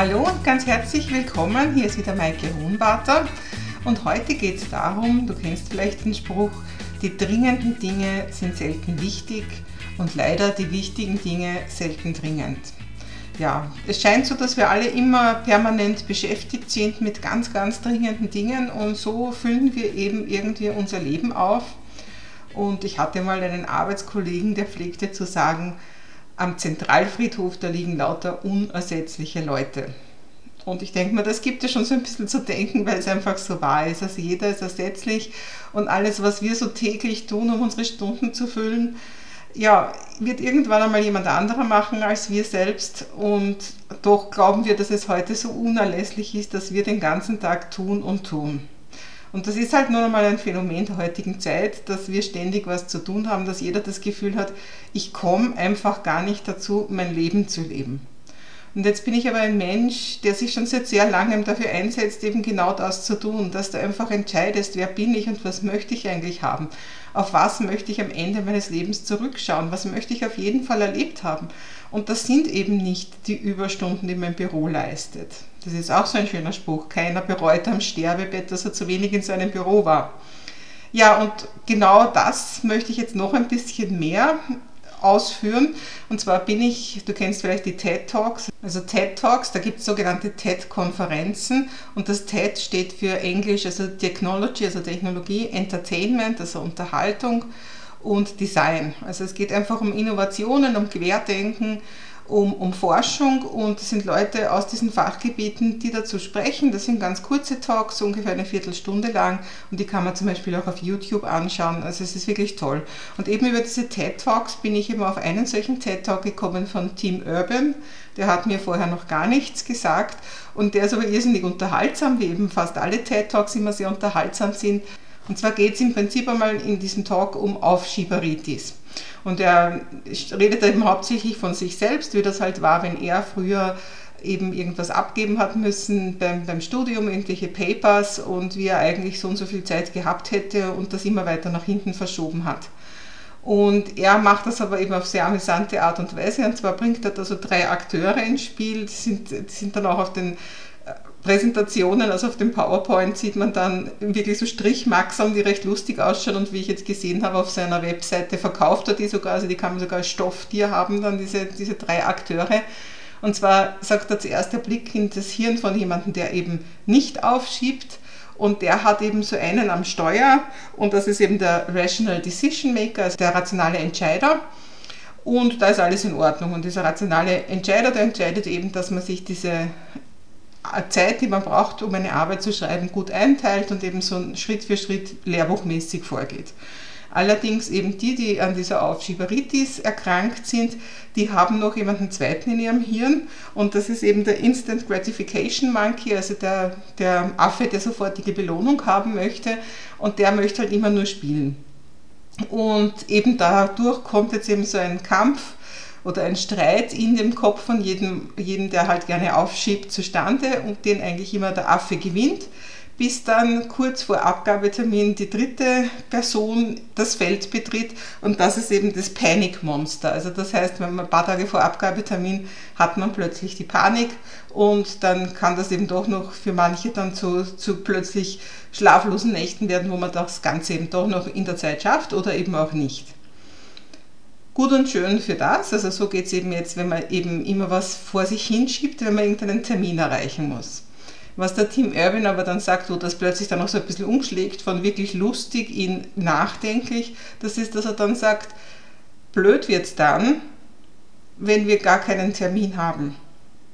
Hallo und ganz herzlich willkommen. Hier ist wieder Maike Hohenwarter und heute geht es darum, du kennst vielleicht den Spruch, die dringenden Dinge sind selten wichtig und leider die wichtigen Dinge selten dringend. Ja, es scheint so, dass wir alle immer permanent beschäftigt sind mit ganz, ganz dringenden Dingen und so füllen wir eben irgendwie unser Leben auf. Und ich hatte mal einen Arbeitskollegen, der pflegte zu sagen, am Zentralfriedhof, da liegen lauter unersetzliche Leute. Und ich denke mir, das gibt es schon so ein bisschen zu denken, weil es einfach so wahr ist. Also jeder ist ersetzlich und alles, was wir so täglich tun, um unsere Stunden zu füllen, ja, wird irgendwann einmal jemand anderer machen als wir selbst. Und doch glauben wir, dass es heute so unerlässlich ist, dass wir den ganzen Tag tun und tun. Und das ist halt nur einmal ein Phänomen der heutigen Zeit, dass wir ständig was zu tun haben, dass jeder das Gefühl hat, ich komme einfach gar nicht dazu, mein Leben zu leben. Und jetzt bin ich aber ein Mensch, der sich schon seit sehr langem dafür einsetzt, eben genau das zu tun, dass du einfach entscheidest, wer bin ich und was möchte ich eigentlich haben. Auf was möchte ich am Ende meines Lebens zurückschauen? Was möchte ich auf jeden Fall erlebt haben? Und das sind eben nicht die Überstunden, die mein Büro leistet. Das ist auch so ein schöner Spruch. Keiner bereut am Sterbebett, dass er zu wenig in seinem Büro war. Ja, und genau das möchte ich jetzt noch ein bisschen mehr ausführen. Und zwar bin ich, du kennst vielleicht die TED Talks, also TED Talks, da gibt es sogenannte TED-Konferenzen und das TED steht für Englisch, also Technology, also Technologie, Entertainment, also Unterhaltung und Design. Also es geht einfach um Innovationen, um Querdenken, um, um Forschung und es sind Leute aus diesen Fachgebieten, die dazu sprechen. Das sind ganz kurze Talks, ungefähr eine Viertelstunde lang und die kann man zum Beispiel auch auf YouTube anschauen. Also es ist wirklich toll. Und eben über diese TED Talks bin ich eben auf einen solchen TED Talk gekommen von Tim Urban. Der hat mir vorher noch gar nichts gesagt und der ist aber irrsinnig unterhaltsam, wie eben fast alle TED Talks immer sehr unterhaltsam sind. Und zwar geht es im Prinzip einmal in diesem Talk um Aufschieberitis. Und er redet eben hauptsächlich von sich selbst, wie das halt war, wenn er früher eben irgendwas abgeben hat müssen beim, beim Studium, irgendwelche Papers und wie er eigentlich so und so viel Zeit gehabt hätte und das immer weiter nach hinten verschoben hat. Und er macht das aber eben auf sehr amüsante Art und Weise. Und zwar bringt er da so drei Akteure ins Spiel, die sind, die sind dann auch auf den Präsentationen, also auf dem PowerPoint sieht man dann wirklich so Strichmaxern, die recht lustig ausschauen und wie ich jetzt gesehen habe, auf seiner Webseite verkauft er die sogar, also die kann man sogar als Stofftier haben, dann diese, diese drei Akteure. Und zwar sagt er zuerst der Blick in das Hirn von jemandem, der eben nicht aufschiebt und der hat eben so einen am Steuer und das ist eben der Rational Decision Maker, also der rationale Entscheider. Und da ist alles in Ordnung. Und dieser rationale Entscheider, der entscheidet eben, dass man sich diese Zeit, die man braucht, um eine Arbeit zu schreiben, gut einteilt und eben so Schritt für Schritt lehrbuchmäßig vorgeht. Allerdings eben die, die an dieser Aufschieberitis erkrankt sind, die haben noch jemanden zweiten in ihrem Hirn und das ist eben der Instant Gratification Monkey, also der, der Affe, der sofortige Belohnung haben möchte und der möchte halt immer nur spielen. Und eben dadurch kommt jetzt eben so ein Kampf oder ein Streit in dem Kopf von jedem, jedem, der halt gerne aufschiebt, zustande und den eigentlich immer der Affe gewinnt, bis dann kurz vor Abgabetermin die dritte Person das Feld betritt und das ist eben das Panikmonster. Also das heißt, wenn man ein paar Tage vor Abgabetermin hat man plötzlich die Panik und dann kann das eben doch noch für manche dann zu, zu plötzlich schlaflosen Nächten werden, wo man das Ganze eben doch noch in der Zeit schafft oder eben auch nicht gut und schön für das. Also so geht es eben jetzt, wenn man eben immer was vor sich hinschiebt, wenn man irgendeinen Termin erreichen muss. Was der Tim Irwin aber dann sagt, wo das plötzlich dann auch so ein bisschen umschlägt, von wirklich lustig in nachdenklich, das ist, dass er dann sagt, blöd wird es dann, wenn wir gar keinen Termin haben.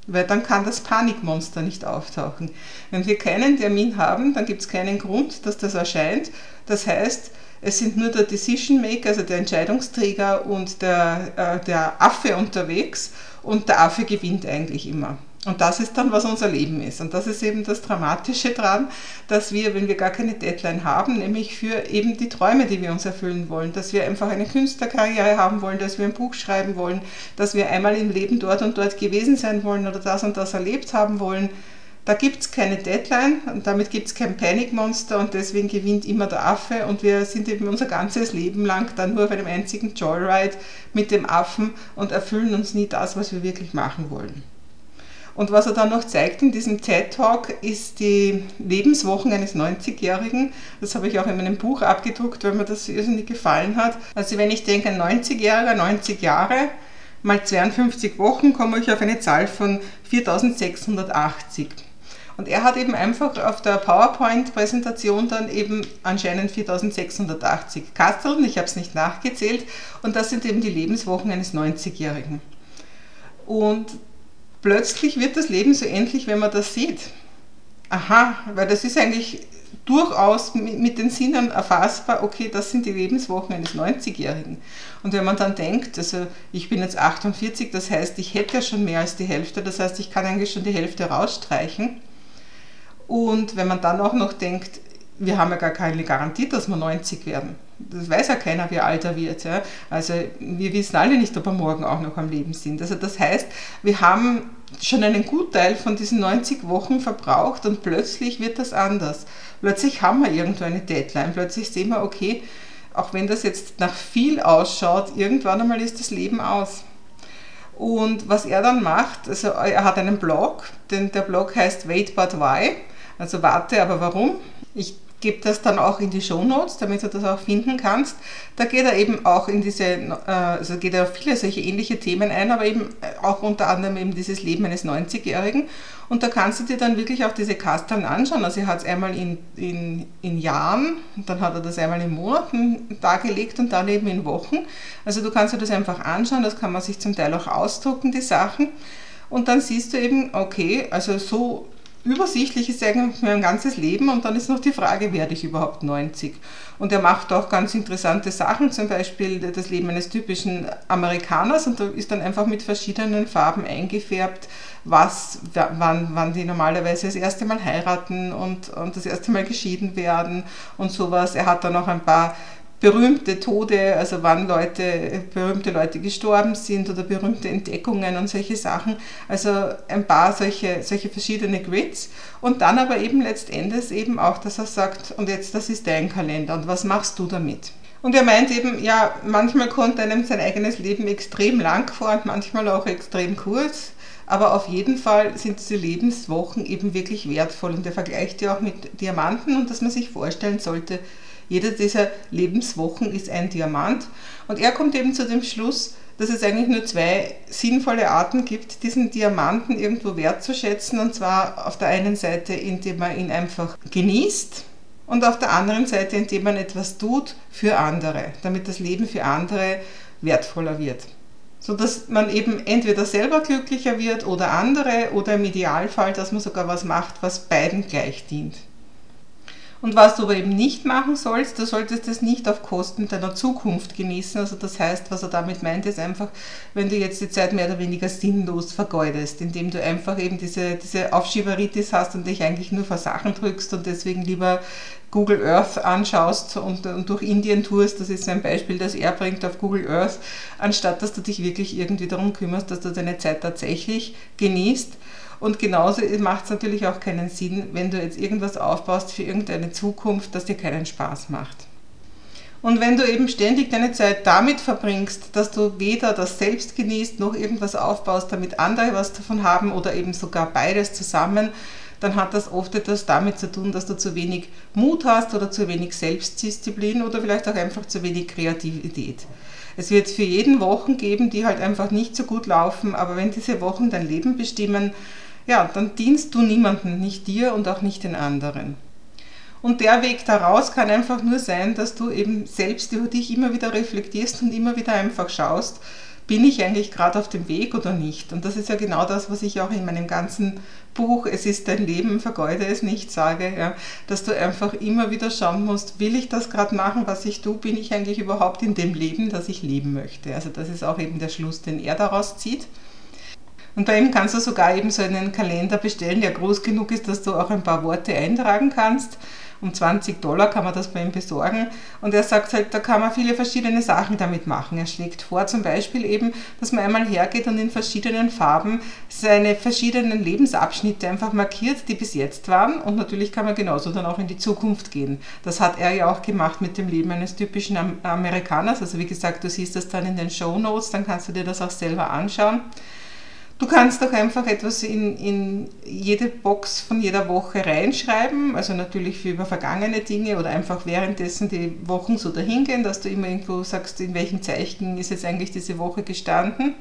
weil dann kann das Panikmonster nicht auftauchen. Wenn wir keinen Termin haben, dann gibt es keinen Grund, dass das erscheint. Das heißt, es sind nur der Decision Maker, also der Entscheidungsträger und der, äh, der Affe unterwegs und der Affe gewinnt eigentlich immer. Und das ist dann, was unser Leben ist. Und das ist eben das Dramatische dran, dass wir, wenn wir gar keine Deadline haben, nämlich für eben die Träume, die wir uns erfüllen wollen, dass wir einfach eine Künstlerkarriere haben wollen, dass wir ein Buch schreiben wollen, dass wir einmal im Leben dort und dort gewesen sein wollen oder das und das erlebt haben wollen, da gibt es keine Deadline und damit gibt es kein Panikmonster und deswegen gewinnt immer der Affe und wir sind eben unser ganzes Leben lang dann nur auf einem einzigen Joyride mit dem Affen und erfüllen uns nie das, was wir wirklich machen wollen. Und was er dann noch zeigt in diesem TED Talk, ist die Lebenswochen eines 90-Jährigen. Das habe ich auch in meinem Buch abgedruckt, weil mir das irrsinnig gefallen hat. Also wenn ich denke, ein 90-Jähriger, 90 Jahre mal 52 Wochen, komme ich auf eine Zahl von 4680. Und er hat eben einfach auf der PowerPoint-Präsentation dann eben anscheinend 4680 Kasteln, ich habe es nicht nachgezählt, und das sind eben die Lebenswochen eines 90-Jährigen. Und plötzlich wird das Leben so endlich, wenn man das sieht. Aha, weil das ist eigentlich durchaus mit den Sinnen erfassbar, okay, das sind die Lebenswochen eines 90-Jährigen. Und wenn man dann denkt, also ich bin jetzt 48, das heißt, ich hätte ja schon mehr als die Hälfte, das heißt, ich kann eigentlich schon die Hälfte rausstreichen. Und wenn man dann auch noch denkt, wir haben ja gar keine Garantie, dass wir 90 werden. Das weiß ja keiner, wie alt er wird. Ja. Also wir wissen alle nicht, ob wir morgen auch noch am Leben sind. Also das heißt, wir haben schon einen Gutteil von diesen 90 Wochen verbraucht und plötzlich wird das anders. Plötzlich haben wir irgendwo eine Deadline, plötzlich sehen wir, okay, auch wenn das jetzt nach viel ausschaut, irgendwann einmal ist das Leben aus. Und was er dann macht, also er hat einen Blog, denn der Blog heißt Wait But Why, also warte, aber warum? Ich gebe das dann auch in die Show Notes, damit du das auch finden kannst. Da geht er eben auch in diese, äh, also geht er auf viele solche ähnliche Themen ein, aber eben auch unter anderem eben dieses Leben eines 90-Jährigen. Und da kannst du dir dann wirklich auch diese Kasteln anschauen. Also er hat es einmal in, in, in Jahren, dann hat er das einmal in Monaten dargelegt und dann eben in Wochen. Also du kannst dir das einfach anschauen, das kann man sich zum Teil auch ausdrucken, die Sachen. Und dann siehst du eben, okay, also so übersichtlich ist eigentlich mein ganzes Leben und dann ist noch die Frage, werde ich überhaupt 90? Und er macht auch ganz interessante Sachen, zum Beispiel das Leben eines typischen Amerikaners und da ist dann einfach mit verschiedenen Farben eingefärbt, was, wann, wann die normalerweise das erste Mal heiraten und, und das erste Mal geschieden werden und sowas. Er hat dann auch ein paar berühmte Tode, also wann Leute, berühmte Leute gestorben sind oder berühmte Entdeckungen und solche Sachen. Also ein paar solche, solche verschiedene Grids. Und dann aber eben letztendlich eben auch, dass er sagt, und jetzt das ist dein Kalender und was machst du damit? Und er meint eben, ja, manchmal kommt einem sein eigenes Leben extrem lang vor und manchmal auch extrem kurz. Aber auf jeden Fall sind diese Lebenswochen eben wirklich wertvoll. Und er vergleicht ja auch mit Diamanten und dass man sich vorstellen sollte, jede dieser Lebenswochen ist ein Diamant. Und er kommt eben zu dem Schluss, dass es eigentlich nur zwei sinnvolle Arten gibt, diesen Diamanten irgendwo wertzuschätzen. Und zwar auf der einen Seite, indem man ihn einfach genießt und auf der anderen Seite, indem man etwas tut für andere, damit das Leben für andere wertvoller wird. Sodass man eben entweder selber glücklicher wird oder andere oder im Idealfall, dass man sogar was macht, was beiden gleich dient. Und was du aber eben nicht machen sollst, du solltest das nicht auf Kosten deiner Zukunft genießen. Also das heißt, was er damit meint, ist einfach, wenn du jetzt die Zeit mehr oder weniger sinnlos vergeudest, indem du einfach eben diese, diese Aufschieberitis hast und dich eigentlich nur vor Sachen drückst und deswegen lieber Google Earth anschaust und, und durch Indien tourst, das ist ein Beispiel, das er bringt auf Google Earth, anstatt dass du dich wirklich irgendwie darum kümmerst, dass du deine Zeit tatsächlich genießt und genauso macht es natürlich auch keinen Sinn, wenn du jetzt irgendwas aufbaust für irgendeine Zukunft, das dir keinen Spaß macht. Und wenn du eben ständig deine Zeit damit verbringst, dass du weder das selbst genießt noch irgendwas aufbaust, damit andere was davon haben oder eben sogar beides zusammen, dann hat das oft etwas damit zu tun, dass du zu wenig Mut hast oder zu wenig Selbstdisziplin oder vielleicht auch einfach zu wenig Kreativität. Es wird für jeden Wochen geben, die halt einfach nicht so gut laufen, aber wenn diese Wochen dein Leben bestimmen, ja, dann dienst du niemandem, nicht dir und auch nicht den anderen. Und der Weg daraus kann einfach nur sein, dass du eben selbst über dich immer wieder reflektierst und immer wieder einfach schaust, bin ich eigentlich gerade auf dem Weg oder nicht? Und das ist ja genau das, was ich auch in meinem ganzen Buch Es ist dein Leben, vergeude es nicht sage, ja, dass du einfach immer wieder schauen musst, will ich das gerade machen, was ich tue, bin ich eigentlich überhaupt in dem Leben, das ich leben möchte? Also das ist auch eben der Schluss, den er daraus zieht. Und bei ihm kannst du sogar eben so einen Kalender bestellen, der groß genug ist, dass du auch ein paar Worte eintragen kannst. Um 20 Dollar kann man das bei ihm besorgen. Und er sagt halt, da kann man viele verschiedene Sachen damit machen. Er schlägt vor zum Beispiel eben, dass man einmal hergeht und in verschiedenen Farben seine verschiedenen Lebensabschnitte einfach markiert, die bis jetzt waren. Und natürlich kann man genauso dann auch in die Zukunft gehen. Das hat er ja auch gemacht mit dem Leben eines typischen Amerikaners. Also wie gesagt, du siehst das dann in den Show Notes, dann kannst du dir das auch selber anschauen. Du kannst doch einfach etwas in, in jede Box von jeder Woche reinschreiben, also natürlich für über vergangene Dinge oder einfach währenddessen die Wochen so dahingehen, dass du immer irgendwo sagst, in welchem Zeichen ist jetzt eigentlich diese Woche gestanden.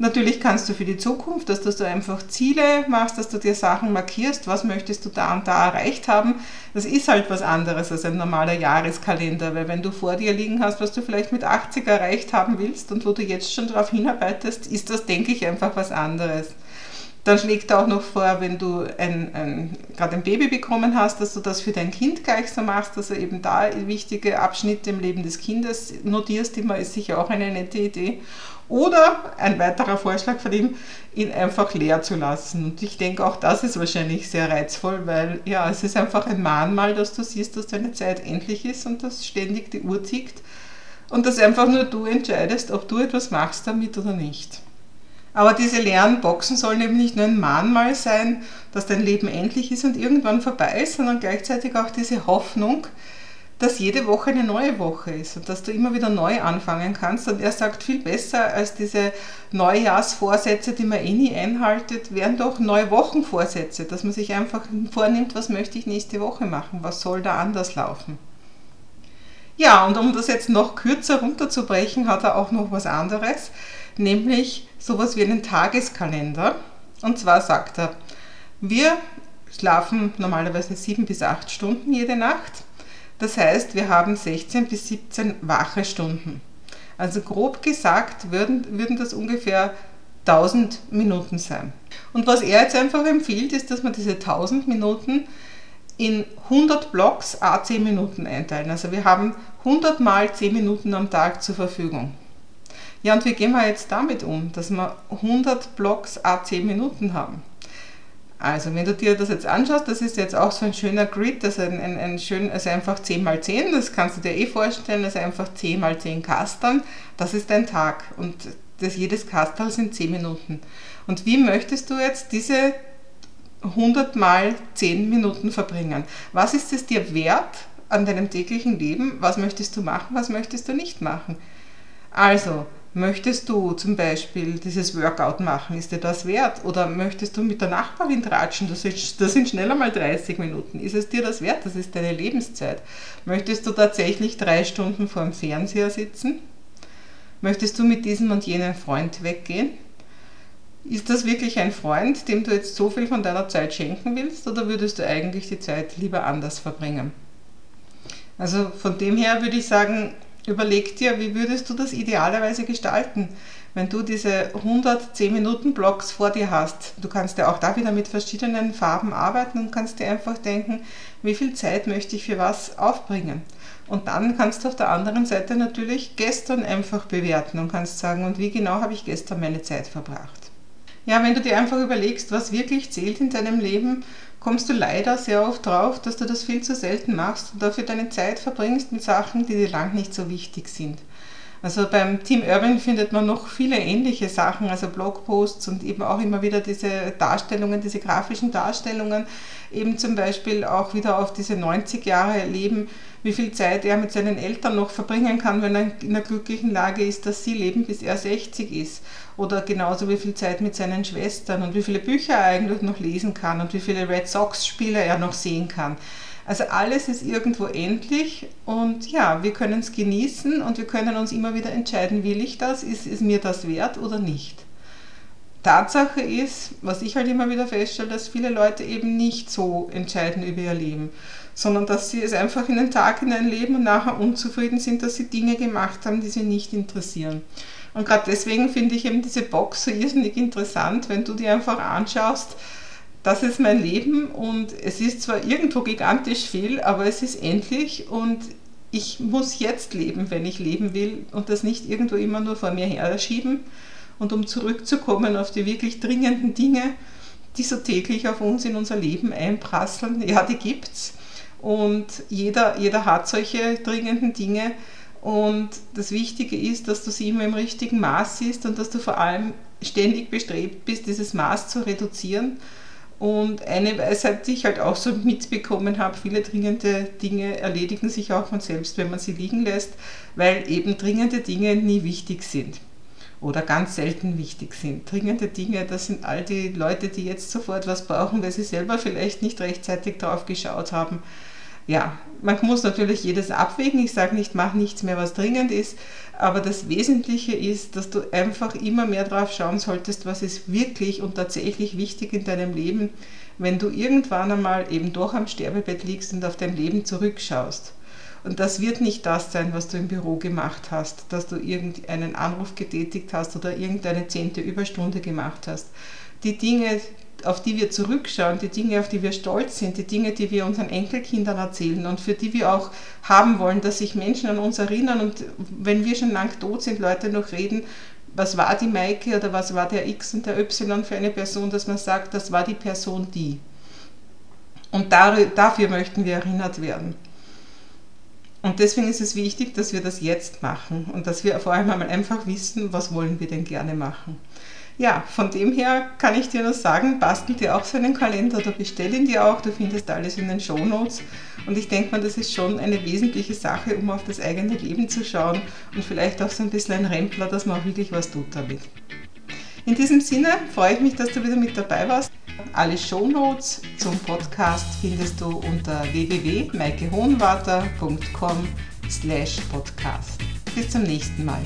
Natürlich kannst du für die Zukunft, dass du einfach Ziele machst, dass du dir Sachen markierst, was möchtest du da und da erreicht haben. Das ist halt was anderes als ein normaler Jahreskalender, weil wenn du vor dir liegen hast, was du vielleicht mit 80 erreicht haben willst und wo du jetzt schon darauf hinarbeitest, ist das, denke ich, einfach was anderes. Dann schlägt er auch noch vor, wenn du ein, ein, gerade ein Baby bekommen hast, dass du das für dein Kind gleich so machst, dass du eben da wichtige Abschnitte im Leben des Kindes notierst, immer ist sicher auch eine nette Idee. Oder ein weiterer Vorschlag von ihm, ihn einfach leer zu lassen. Und ich denke, auch das ist wahrscheinlich sehr reizvoll, weil ja, es ist einfach ein Mahnmal, dass du siehst, dass deine Zeit endlich ist und dass ständig die Uhr tickt und dass einfach nur du entscheidest, ob du etwas machst damit oder nicht. Aber diese leeren Boxen sollen eben nicht nur ein Mahnmal sein, dass dein Leben endlich ist und irgendwann vorbei ist, sondern gleichzeitig auch diese Hoffnung, dass jede Woche eine neue Woche ist und dass du immer wieder neu anfangen kannst. Und er sagt, viel besser als diese Neujahrsvorsätze, die man eh nie einhaltet, wären doch neue Wochenvorsätze, dass man sich einfach vornimmt, was möchte ich nächste Woche machen, was soll da anders laufen. Ja, und um das jetzt noch kürzer runterzubrechen, hat er auch noch was anderes, nämlich sowas wie einen Tageskalender. Und zwar sagt er, wir schlafen normalerweise sieben bis acht Stunden jede Nacht. Das heißt, wir haben 16 bis 17 wache Stunden. Also grob gesagt würden, würden das ungefähr 1000 Minuten sein. Und was er jetzt einfach empfiehlt, ist, dass man diese 1000 Minuten in 100 Blocks a 10 Minuten einteilen. Also wir haben 100 mal 10 Minuten am Tag zur Verfügung. Ja, und wie gehen wir jetzt damit um, dass wir 100 Blocks a 10 Minuten haben? Also, wenn du dir das jetzt anschaust, das ist jetzt auch so ein schöner Grid, das ist ein, ein, ein schön, also einfach 10 mal 10, das kannst du dir eh vorstellen, das ist einfach 10 mal 10 Kastern, das ist dein Tag und das, jedes Kastel sind 10 Minuten. Und wie möchtest du jetzt diese 100 mal 10 Minuten verbringen? Was ist es dir wert an deinem täglichen Leben? Was möchtest du machen, was möchtest du nicht machen? Also, Möchtest du zum Beispiel dieses Workout machen? Ist dir das wert? Oder möchtest du mit der Nachbarin tratschen? Das, ist, das sind schneller mal 30 Minuten. Ist es dir das wert? Das ist deine Lebenszeit. Möchtest du tatsächlich drei Stunden vor dem Fernseher sitzen? Möchtest du mit diesem und jenem Freund weggehen? Ist das wirklich ein Freund, dem du jetzt so viel von deiner Zeit schenken willst? Oder würdest du eigentlich die Zeit lieber anders verbringen? Also von dem her würde ich sagen, Überleg dir, wie würdest du das idealerweise gestalten, wenn du diese 110 Minuten Blocks vor dir hast. Du kannst ja auch da wieder mit verschiedenen Farben arbeiten und kannst dir einfach denken, wie viel Zeit möchte ich für was aufbringen. Und dann kannst du auf der anderen Seite natürlich gestern einfach bewerten und kannst sagen, und wie genau habe ich gestern meine Zeit verbracht. Ja, wenn du dir einfach überlegst, was wirklich zählt in deinem Leben, kommst du leider sehr oft drauf, dass du das viel zu selten machst und dafür deine Zeit verbringst mit Sachen, die dir lang nicht so wichtig sind. Also beim Team Urban findet man noch viele ähnliche Sachen, also Blogposts und eben auch immer wieder diese Darstellungen, diese grafischen Darstellungen, eben zum Beispiel auch wieder auf diese 90 Jahre Leben, wie viel Zeit er mit seinen Eltern noch verbringen kann, wenn er in einer glücklichen Lage ist, dass sie leben, bis er 60 ist. Oder genauso wie viel Zeit mit seinen Schwestern und wie viele Bücher er eigentlich noch lesen kann und wie viele Red Sox-Spiele er noch sehen kann. Also alles ist irgendwo endlich und ja, wir können es genießen und wir können uns immer wieder entscheiden, will ich das, ist, ist mir das wert oder nicht. Tatsache ist, was ich halt immer wieder feststelle, dass viele Leute eben nicht so entscheiden über ihr Leben, sondern dass sie es einfach in den Tag hineinleben und nachher unzufrieden sind, dass sie Dinge gemacht haben, die sie nicht interessieren. Und gerade deswegen finde ich eben diese Box so irrsinnig interessant, wenn du dir einfach anschaust, das ist mein Leben und es ist zwar irgendwo gigantisch viel, aber es ist endlich und ich muss jetzt leben, wenn ich leben will und das nicht irgendwo immer nur vor mir her schieben. Und um zurückzukommen auf die wirklich dringenden Dinge, die so täglich auf uns in unser Leben einprasseln, ja, die gibt's. Und jeder, jeder hat solche dringenden Dinge. Und das Wichtige ist, dass du sie immer im richtigen Maß siehst und dass du vor allem ständig bestrebt bist, dieses Maß zu reduzieren und eine Weisheit, die ich halt auch so mitbekommen habe, viele dringende Dinge erledigen sich auch von selbst, wenn man sie liegen lässt, weil eben dringende Dinge nie wichtig sind oder ganz selten wichtig sind. Dringende Dinge, das sind all die Leute, die jetzt sofort was brauchen, weil sie selber vielleicht nicht rechtzeitig drauf geschaut haben ja, man muss natürlich jedes abwägen. Ich sage nicht, mach nichts mehr, was dringend ist. Aber das Wesentliche ist, dass du einfach immer mehr drauf schauen solltest, was ist wirklich und tatsächlich wichtig in deinem Leben, wenn du irgendwann einmal eben doch am Sterbebett liegst und auf dein Leben zurückschaust. Und das wird nicht das sein, was du im Büro gemacht hast, dass du irgendeinen Anruf getätigt hast oder irgendeine zehnte Überstunde gemacht hast. Die Dinge, auf die wir zurückschauen, die Dinge, auf die wir stolz sind, die Dinge, die wir unseren Enkelkindern erzählen und für die wir auch haben wollen, dass sich Menschen an uns erinnern und wenn wir schon lang tot sind, Leute noch reden, was war die Maike oder was war der X und der Y für eine Person, dass man sagt, das war die Person die. Und dafür möchten wir erinnert werden. Und deswegen ist es wichtig, dass wir das jetzt machen und dass wir vor allem einmal einfach wissen, was wollen wir denn gerne machen ja, von dem her kann ich dir nur sagen, bastel dir auch so einen Kalender oder bestell ihn dir auch. Du findest alles in den Show Notes. Und ich denke mal, das ist schon eine wesentliche Sache, um auf das eigene Leben zu schauen und vielleicht auch so ein bisschen ein Rempler, dass man auch wirklich was tut damit. In diesem Sinne freue ich mich, dass du wieder mit dabei warst. Alle Show Notes zum Podcast findest du unter www.maikehohenwarter.com slash podcast. Bis zum nächsten Mal.